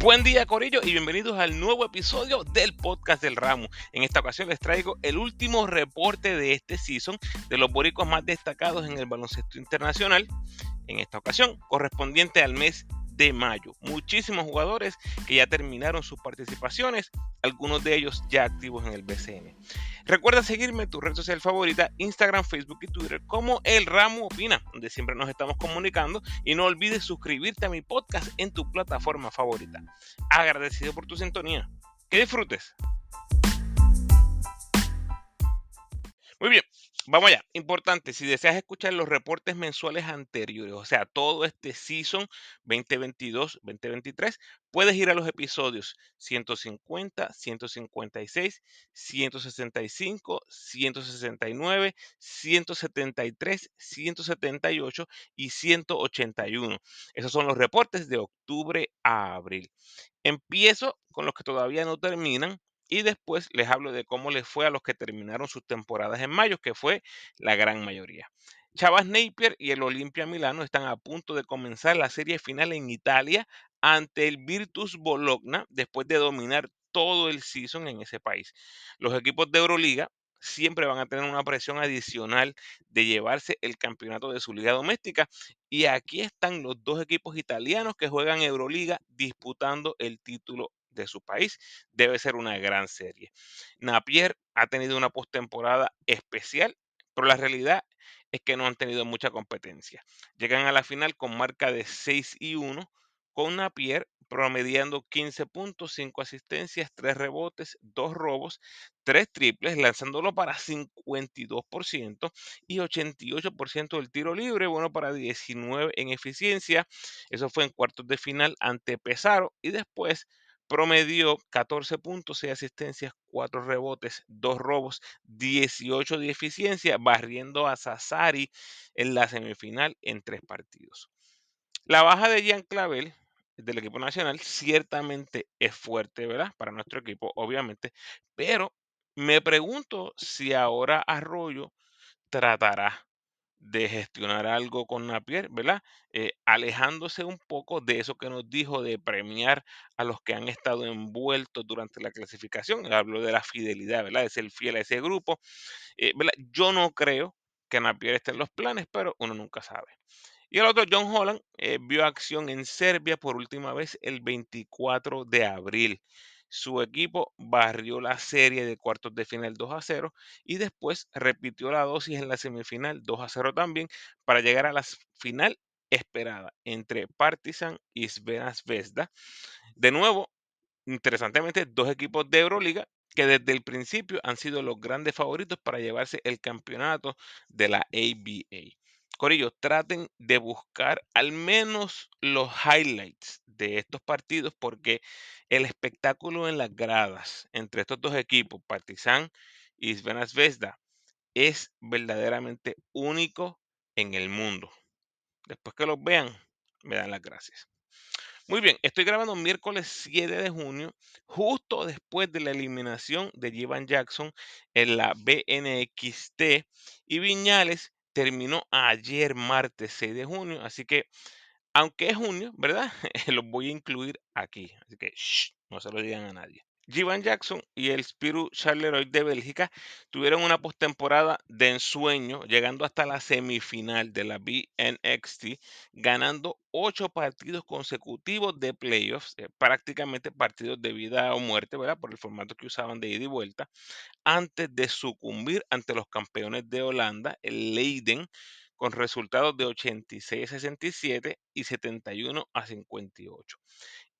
Buen día Corillo y bienvenidos al nuevo episodio del podcast del ramo. En esta ocasión les traigo el último reporte de este season de los boricos más destacados en el baloncesto internacional. En esta ocasión correspondiente al mes de mayo. Muchísimos jugadores que ya terminaron sus participaciones, algunos de ellos ya activos en el BCN. Recuerda seguirme en tu red social favorita, Instagram, Facebook y Twitter, como El Ramo Opina, donde siempre nos estamos comunicando. Y no olvides suscribirte a mi podcast en tu plataforma favorita. Agradecido por tu sintonía. Que disfrutes. Muy bien, Vamos allá, importante, si deseas escuchar los reportes mensuales anteriores, o sea, todo este season 2022-2023, puedes ir a los episodios 150, 156, 165, 169, 173, 178 y 181. Esos son los reportes de octubre a abril. Empiezo con los que todavía no terminan y después les hablo de cómo les fue a los que terminaron sus temporadas en mayo, que fue la gran mayoría. Chavas Napier y el Olimpia Milano están a punto de comenzar la serie final en Italia ante el Virtus Bologna después de dominar todo el season en ese país. Los equipos de Euroliga siempre van a tener una presión adicional de llevarse el campeonato de su liga doméstica. Y aquí están los dos equipos italianos que juegan Euroliga disputando el título de su país. Debe ser una gran serie. Napier ha tenido una postemporada especial, pero la realidad es que no han tenido mucha competencia. Llegan a la final con marca de 6 y 1, con Napier promediando 15 puntos, 5 asistencias, 3 rebotes, 2 robos, 3 triples, lanzándolo para 52% y 88% del tiro libre, bueno, para 19 en eficiencia. Eso fue en cuartos de final ante Pesaro y después promedió 14 puntos, 6 asistencias, 4 rebotes, 2 robos, 18 de eficiencia, barriendo a Sassari en la semifinal en tres partidos. La baja de Jean Clavel del equipo nacional ciertamente es fuerte, ¿verdad? Para nuestro equipo, obviamente, pero me pregunto si ahora Arroyo tratará de gestionar algo con Napier, ¿verdad? Eh, alejándose un poco de eso que nos dijo de premiar a los que han estado envueltos durante la clasificación. Hablo de la fidelidad, ¿verdad? De ser fiel a ese grupo. Eh, Yo no creo que Napier esté en los planes, pero uno nunca sabe. Y el otro, John Holland, eh, vio acción en Serbia por última vez el 24 de abril. Su equipo barrió la serie de cuartos de final 2 a 0 y después repitió la dosis en la semifinal 2 a 0 también para llegar a la final esperada entre Partizan y Svena Zvezda. De nuevo, interesantemente, dos equipos de Euroliga que desde el principio han sido los grandes favoritos para llevarse el campeonato de la ABA. Corillo, traten de buscar al menos los highlights de estos partidos porque el espectáculo en las gradas entre estos dos equipos, Partizan y Svena Zvezda, es verdaderamente único en el mundo. Después que los vean, me dan las gracias. Muy bien, estoy grabando miércoles 7 de junio, justo después de la eliminación de Jivan Jackson en la BNXT y Viñales terminó ayer martes 6 de junio, así que aunque es junio, ¿verdad? Los voy a incluir aquí, así que no se lo digan a nadie. Jivan Jackson y el Spiru Charleroi de Bélgica tuvieron una postemporada de ensueño, llegando hasta la semifinal de la BNXT, ganando ocho partidos consecutivos de playoffs, eh, prácticamente partidos de vida o muerte, ¿verdad? Por el formato que usaban de ida y vuelta, antes de sucumbir ante los campeones de Holanda, el Leiden, con resultados de 86 a 67 y 71 a 58.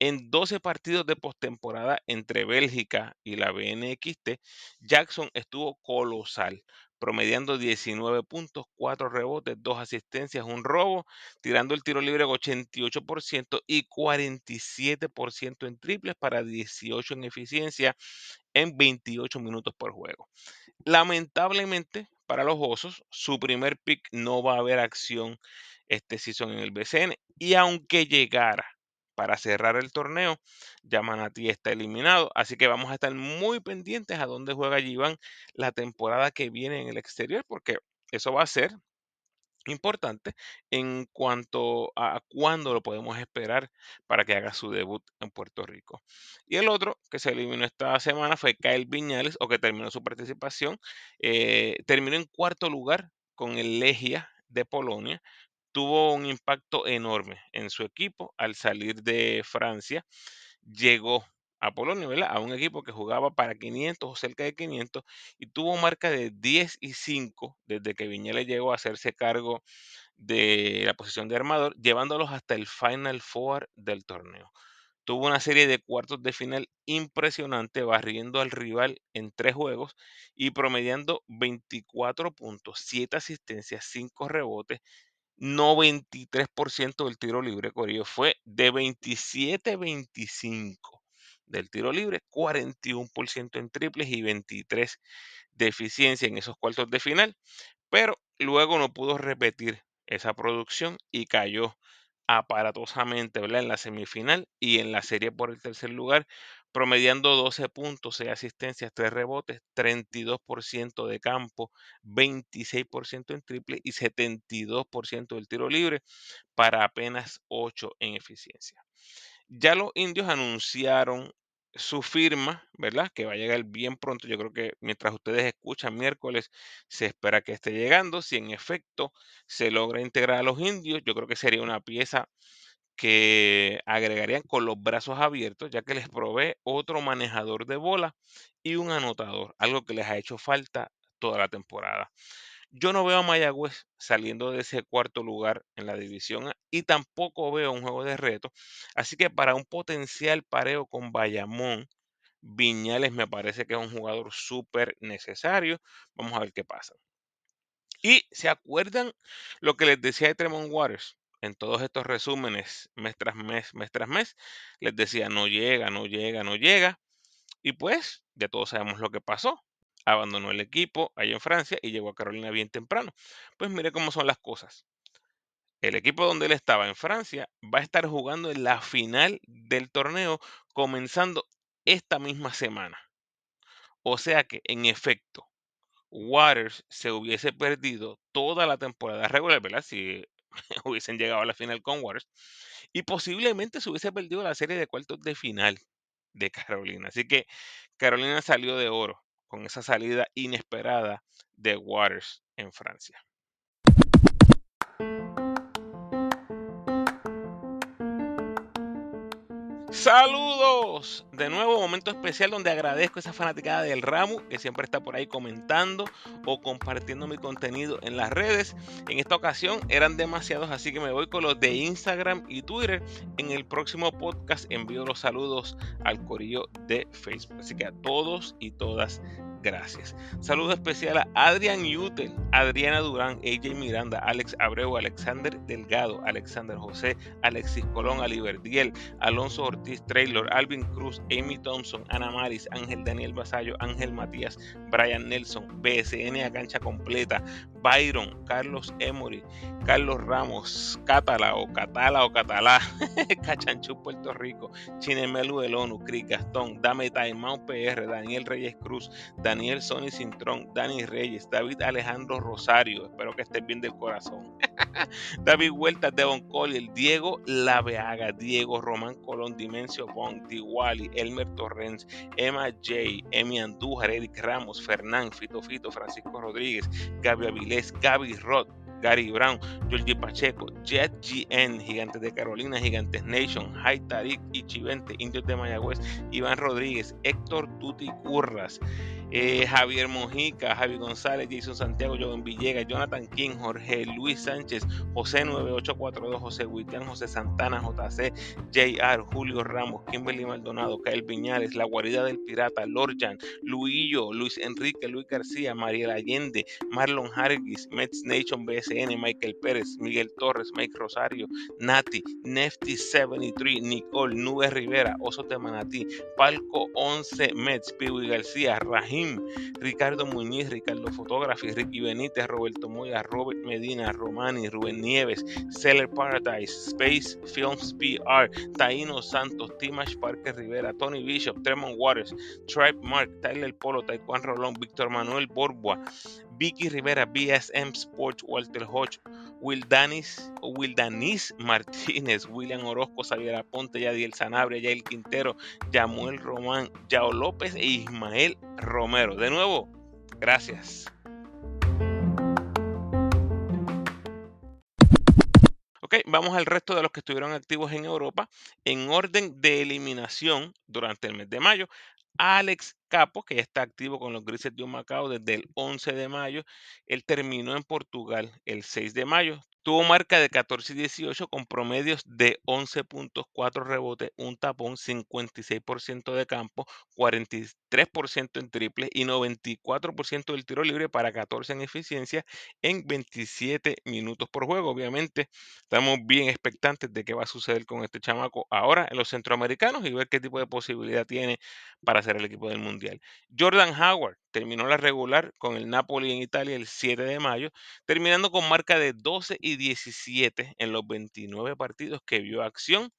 En 12 partidos de postemporada entre Bélgica y la BNXT, Jackson estuvo colosal, promediando 19 puntos, 4 rebotes, 2 asistencias, un robo, tirando el tiro libre 88% y 47% en triples para 18 en eficiencia en 28 minutos por juego. Lamentablemente para los Osos, su primer pick no va a haber acción este season en el BCN y aunque llegara para cerrar el torneo. Ya Manatí está eliminado, así que vamos a estar muy pendientes a dónde juega Giván la temporada que viene en el exterior, porque eso va a ser importante en cuanto a cuándo lo podemos esperar para que haga su debut en Puerto Rico. Y el otro que se eliminó esta semana fue Kyle Viñales, o que terminó su participación. Eh, terminó en cuarto lugar con el Legia de Polonia. Tuvo un impacto enorme en su equipo al salir de Francia. Llegó a Polonia, ¿verdad? A un equipo que jugaba para 500 o cerca de 500 y tuvo marca de 10 y 5 desde que Viñales llegó a hacerse cargo de la posición de armador, llevándolos hasta el Final Four del torneo. Tuvo una serie de cuartos de final impresionante, barriendo al rival en tres juegos y promediando 24 puntos, 7 asistencias, 5 rebotes 93% del tiro libre, Corillo, fue de 27-25 del tiro libre, 41% en triples y 23 de eficiencia en esos cuartos de final, pero luego no pudo repetir esa producción y cayó aparatosamente en la semifinal y en la serie por el tercer lugar, promediando 12 puntos, 6 asistencias, 3 rebotes, 32% de campo, 26% en triple y 72% del tiro libre para apenas 8 en eficiencia. Ya los indios anunciaron su firma, ¿verdad? Que va a llegar bien pronto. Yo creo que mientras ustedes escuchan miércoles, se espera que esté llegando. Si en efecto se logra integrar a los indios, yo creo que sería una pieza que agregarían con los brazos abiertos, ya que les provee otro manejador de bola y un anotador, algo que les ha hecho falta toda la temporada. Yo no veo a Mayagüez saliendo de ese cuarto lugar en la división y tampoco veo un juego de reto. Así que para un potencial pareo con Bayamón, Viñales me parece que es un jugador súper necesario. Vamos a ver qué pasa. Y se acuerdan lo que les decía de Tremont Waters en todos estos resúmenes, mes tras mes, mes tras mes, les decía no llega, no llega, no llega. Y pues ya todos sabemos lo que pasó abandonó el equipo ahí en Francia y llegó a Carolina bien temprano. Pues mire cómo son las cosas. El equipo donde él estaba en Francia va a estar jugando en la final del torneo comenzando esta misma semana. O sea que, en efecto, Waters se hubiese perdido toda la temporada regular, ¿verdad? Si hubiesen llegado a la final con Waters. Y posiblemente se hubiese perdido la serie de cuartos de final de Carolina. Así que Carolina salió de oro con esa salida inesperada de Waters en Francia. Saludos. De nuevo, momento especial donde agradezco a esa fanaticada del ramo que siempre está por ahí comentando o compartiendo mi contenido en las redes. En esta ocasión eran demasiados, así que me voy con los de Instagram y Twitter. En el próximo podcast envío los saludos al corillo de Facebook. Así que a todos y todas, gracias. Saludo especial a Adrián Yutel, Adriana Durán, AJ Miranda, Alex Abreu, Alexander Delgado, Alexander José, Alexis Colón, Aliberdiel, Alonso Ortiz Traylor, Alvin Cruz, Amy Thompson, Ana Maris, Ángel Daniel Basallo, Ángel Matías, Brian Nelson, BSN a cancha completa, Byron, Carlos Emory, Carlos Ramos, Catala o Catala o Catalá, Cachanchú, Puerto Rico, Chinemelu del ONU, Cris Gastón, Dame Taimao PR, Daniel Reyes Cruz, Daniel Sony Cintrón, Dani Reyes, David Alejandro Rosario, espero que estés bien del corazón. David Huerta, Devon Collier, Diego Laveaga, Diego Román Colón, Dimensio Bong, Diwali, Elmer Torrens, Emma J, Emi Andújar, Eric Ramos, Fernán, Fito Fito, Francisco Rodríguez, Gaby Avilés, Gaby Roth, Gary Brown, Georgie Pacheco, Jet GN, Gigantes de Carolina, Gigantes Nation, High Tarik, Ichivente, Indios de Mayagüez, Iván Rodríguez, Héctor Tuti Curras, eh, Javier Mojica, Javi González, Jason Santiago, Joven Villegas, Jonathan King, Jorge Luis Sánchez, José 9842, José Huitián, José Santana, JC, JR, Julio Ramos, Kimberly Maldonado, Kael Piñales, La Guarida del Pirata, Lorjan, Luillo, Luis Enrique, Luis García, Mariel Allende, Marlon Hargis, Mets Nation BSN, Michael Pérez, Miguel Torres, Mike Rosario, Nati, Nefty 73, Nicole, Nube Rivera, Oso de Manatí, Palco 11 Mets, Piwi García, Rajim, Ricardo Muñiz, Ricardo Photography, Ricky Benítez, Roberto Moya, Robert Medina, Romani, Rubén Nieves, Seller Paradise, Space Films PR, Taino Santos, Timash Parker Rivera, Tony Bishop, Tremont Waters, Tribe Mark, Tyler Polo, Taekwondo Rolón, Víctor Manuel Borbua, Vicky Rivera, BSM Sports, Walter Hodge, Wildanis, Wildanis Martínez, William Orozco, Xavier Aponte, Yadiel Sanabria, Yael Quintero, Yamuel Román, Yao López e Ismael Romero. De nuevo, gracias. Ok, vamos al resto de los que estuvieron activos en Europa en orden de eliminación durante el mes de mayo. Alex Capo, que está activo con los Grises de Macao desde el 11 de mayo. Él terminó en Portugal el 6 de mayo. Tuvo marca de 14 y 18 con promedios de 11 puntos, 4 rebotes, un tapón, 56% de campo, 43% en triple y 94% del tiro libre para 14 en eficiencia en 27 minutos por juego. Obviamente, estamos bien expectantes de qué va a suceder con este chamaco ahora en los centroamericanos y ver qué tipo de posibilidad tiene para ser el equipo del Mundial. Jordan Howard terminó la regular con el Napoli en Italia el 7 de mayo, terminando con marca de 12 y 17 en los 29 partidos que vio acción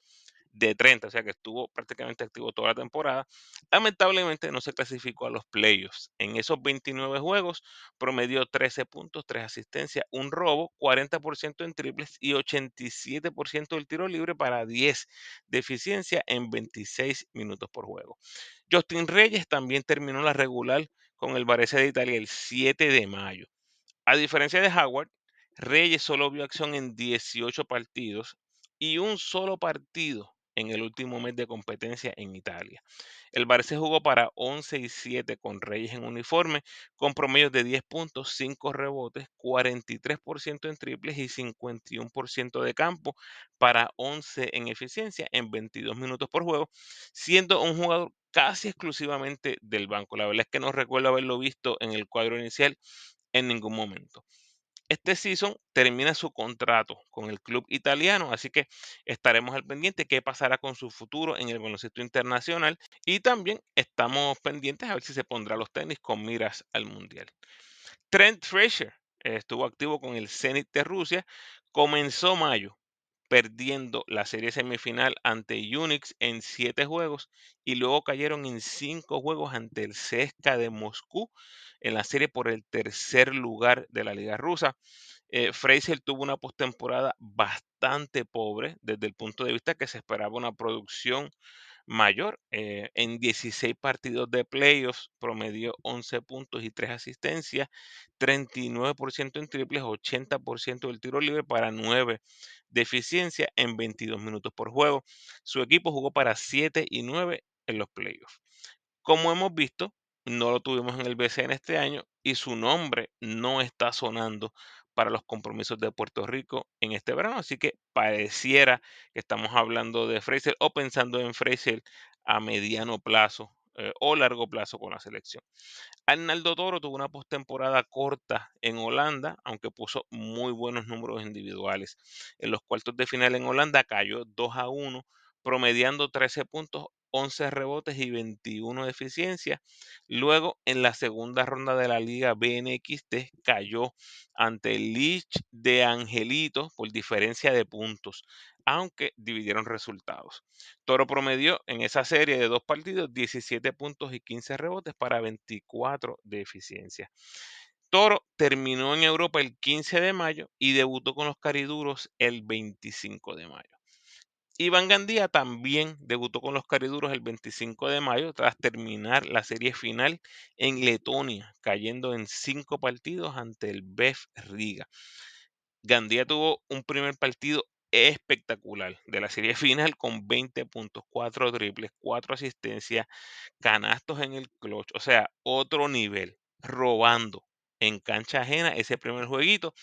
de 30, o sea que estuvo prácticamente activo toda la temporada. Lamentablemente no se clasificó a los playoffs. En esos 29 juegos promedió 13 puntos, 3 asistencias, un robo, 40% en triples y 87% del tiro libre para 10 de eficiencia en 26 minutos por juego. Justin Reyes también terminó la regular con el Varese de Italia el 7 de mayo. A diferencia de Howard, Reyes solo vio acción en 18 partidos y un solo partido en el último mes de competencia en Italia. El Barça jugó para 11 y 7 con Reyes en uniforme, con promedios de 10 puntos, 5 rebotes, 43% en triples y 51% de campo para 11 en eficiencia en 22 minutos por juego, siendo un jugador casi exclusivamente del banco. La verdad es que no recuerdo haberlo visto en el cuadro inicial en ningún momento este season termina su contrato con el club italiano, así que estaremos al pendiente qué pasará con su futuro en el baloncesto internacional y también estamos pendientes a ver si se pondrá los tenis con miras al mundial. Trent Frazier estuvo activo con el Zenit de Rusia, comenzó mayo perdiendo la serie semifinal ante Unix en siete juegos y luego cayeron en cinco juegos ante el CSKA de Moscú en la serie por el tercer lugar de la Liga Rusa. Eh, Fraser tuvo una postemporada bastante pobre desde el punto de vista que se esperaba una producción mayor. Eh, en 16 partidos de playoffs promedió 11 puntos y 3 asistencias, 39% en triples, 80% del tiro libre para 9 de eficiencia en 22 minutos por juego. Su equipo jugó para 7 y 9 en los playoffs. Como hemos visto, no lo tuvimos en el BCN este año y su nombre no está sonando para los compromisos de Puerto Rico en este verano. Así que pareciera que estamos hablando de Fraser o pensando en Fraser a mediano plazo eh, o largo plazo con la selección. Arnaldo Toro tuvo una postemporada corta en Holanda, aunque puso muy buenos números individuales. En los cuartos de final en Holanda cayó 2 a 1, promediando 13 puntos, 11 rebotes y 21 de eficiencia. Luego, en la segunda ronda de la Liga BNXT, cayó ante el Lich de Angelito por diferencia de puntos, aunque dividieron resultados. Toro promedió en esa serie de dos partidos 17 puntos y 15 rebotes para 24 de eficiencia. Toro terminó en Europa el 15 de mayo y debutó con los cariduros el 25 de mayo. Iván Gandía también debutó con los cariduros el 25 de mayo tras terminar la serie final en Letonia, cayendo en cinco partidos ante el BEF Riga. Gandía tuvo un primer partido espectacular de la serie final con 20 puntos, 4 triples, 4 asistencias, canastos en el clutch, o sea, otro nivel, robando en cancha ajena ese primer jueguito,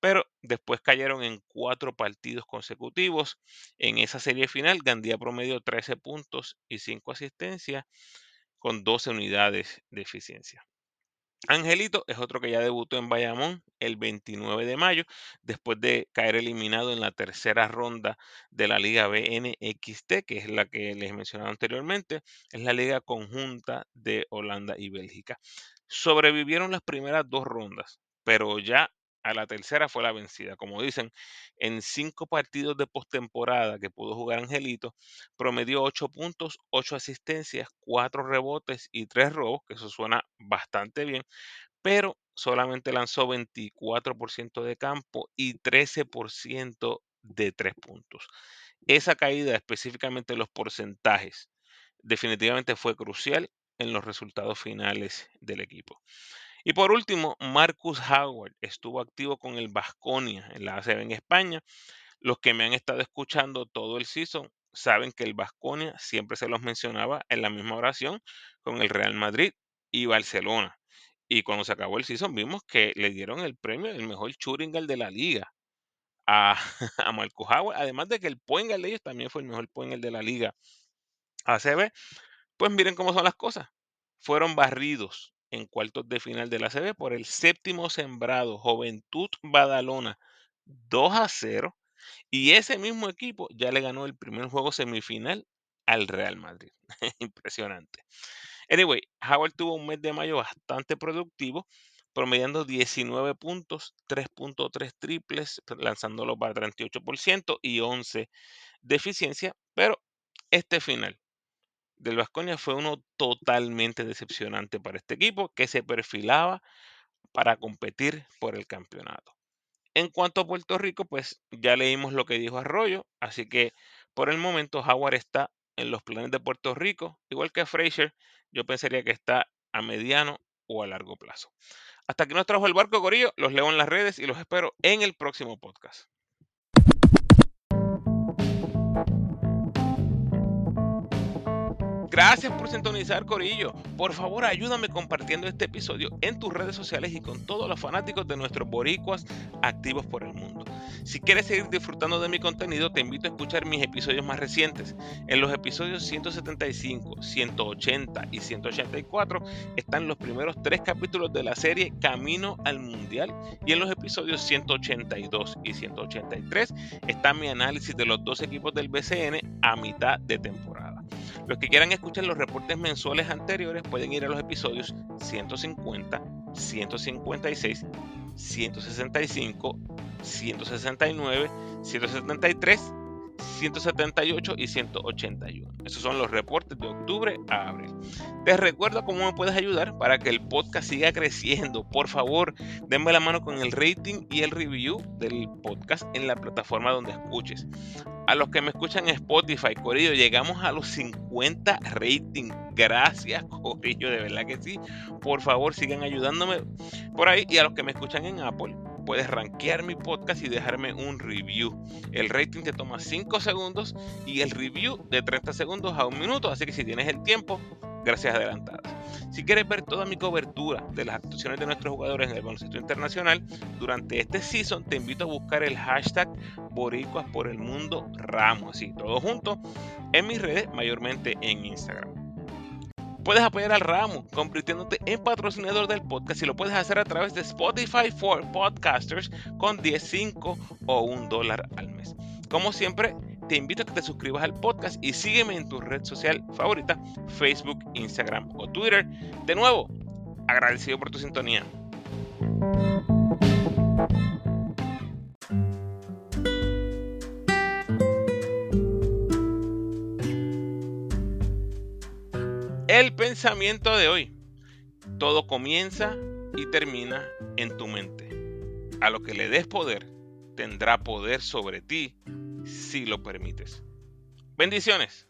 pero después cayeron en cuatro partidos consecutivos. En esa serie final, Gandía promedió 13 puntos y 5 asistencias con 12 unidades de eficiencia. Angelito es otro que ya debutó en Bayamón el 29 de mayo, después de caer eliminado en la tercera ronda de la Liga BNXT, que es la que les mencionaba anteriormente, es la liga conjunta de Holanda y Bélgica. Sobrevivieron las primeras dos rondas, pero ya a la tercera fue la vencida. Como dicen, en cinco partidos de postemporada que pudo jugar Angelito, promedió ocho puntos, ocho asistencias, cuatro rebotes y tres robos, que eso suena bastante bien, pero solamente lanzó 24% de campo y 13% de tres puntos. Esa caída, específicamente los porcentajes, definitivamente fue crucial en los resultados finales del equipo. Y por último, Marcus Howard estuvo activo con el Vasconia en la ACB en España. Los que me han estado escuchando todo el season saben que el Vasconia siempre se los mencionaba en la misma oración con el Real Madrid y Barcelona. Y cuando se acabó el season vimos que le dieron el premio del mejor shooting de la liga a, a Marcus Howard, además de que el point de ellos también fue el mejor point de la liga ACB. Pues miren cómo son las cosas. Fueron barridos en cuartos de final de la ACB por el séptimo sembrado Juventud Badalona 2 a 0 y ese mismo equipo ya le ganó el primer juego semifinal al Real Madrid. Impresionante. Anyway, Howard tuvo un mes de mayo bastante productivo, promediando 19 puntos, 3.3 triples, lanzándolo para 38% y 11 de eficiencia, pero este final del Vasconia fue uno totalmente decepcionante para este equipo que se perfilaba para competir por el campeonato. En cuanto a Puerto Rico, pues ya leímos lo que dijo Arroyo, así que por el momento Howard está en los planes de Puerto Rico, igual que Fraser, yo pensaría que está a mediano o a largo plazo. Hasta aquí nos trajo el barco Corillo, los leo en las redes y los espero en el próximo podcast. Gracias por sintonizar, Corillo. Por favor, ayúdame compartiendo este episodio en tus redes sociales y con todos los fanáticos de nuestros boricuas activos por el mundo. Si quieres seguir disfrutando de mi contenido, te invito a escuchar mis episodios más recientes. En los episodios 175, 180 y 184 están los primeros tres capítulos de la serie Camino al Mundial y en los episodios 182 y 183 está mi análisis de los dos equipos del BCN a mitad de temporada. Los que quieran escuchar los reportes mensuales anteriores pueden ir a los episodios 150, 156, 165, 169, 173 178 y 181. Esos son los reportes de octubre a abril. Te recuerdo cómo me puedes ayudar para que el podcast siga creciendo. Por favor, denme la mano con el rating y el review del podcast en la plataforma donde escuches. A los que me escuchan en Spotify, Corillo, llegamos a los 50 ratings. Gracias, Corillo, de verdad que sí. Por favor, sigan ayudándome por ahí. Y a los que me escuchan en Apple, puedes rankear mi podcast y dejarme un review. El rating te toma 5 segundos y el review de 30 segundos a un minuto, así que si tienes el tiempo, gracias adelantadas. Si quieres ver toda mi cobertura de las actuaciones de nuestros jugadores en el baloncesto internacional durante este season, te invito a buscar el hashtag Boricuas por el Mundo Ramos, así todo junto en mis redes, mayormente en Instagram. Puedes apoyar al ramo convirtiéndote en patrocinador del podcast y lo puedes hacer a través de Spotify for Podcasters con 10, 5 o 1 dólar al mes. Como siempre, te invito a que te suscribas al podcast y sígueme en tu red social favorita, Facebook, Instagram o Twitter. De nuevo, agradecido por tu sintonía. Pensamiento de hoy. Todo comienza y termina en tu mente. A lo que le des poder, tendrá poder sobre ti si lo permites. Bendiciones.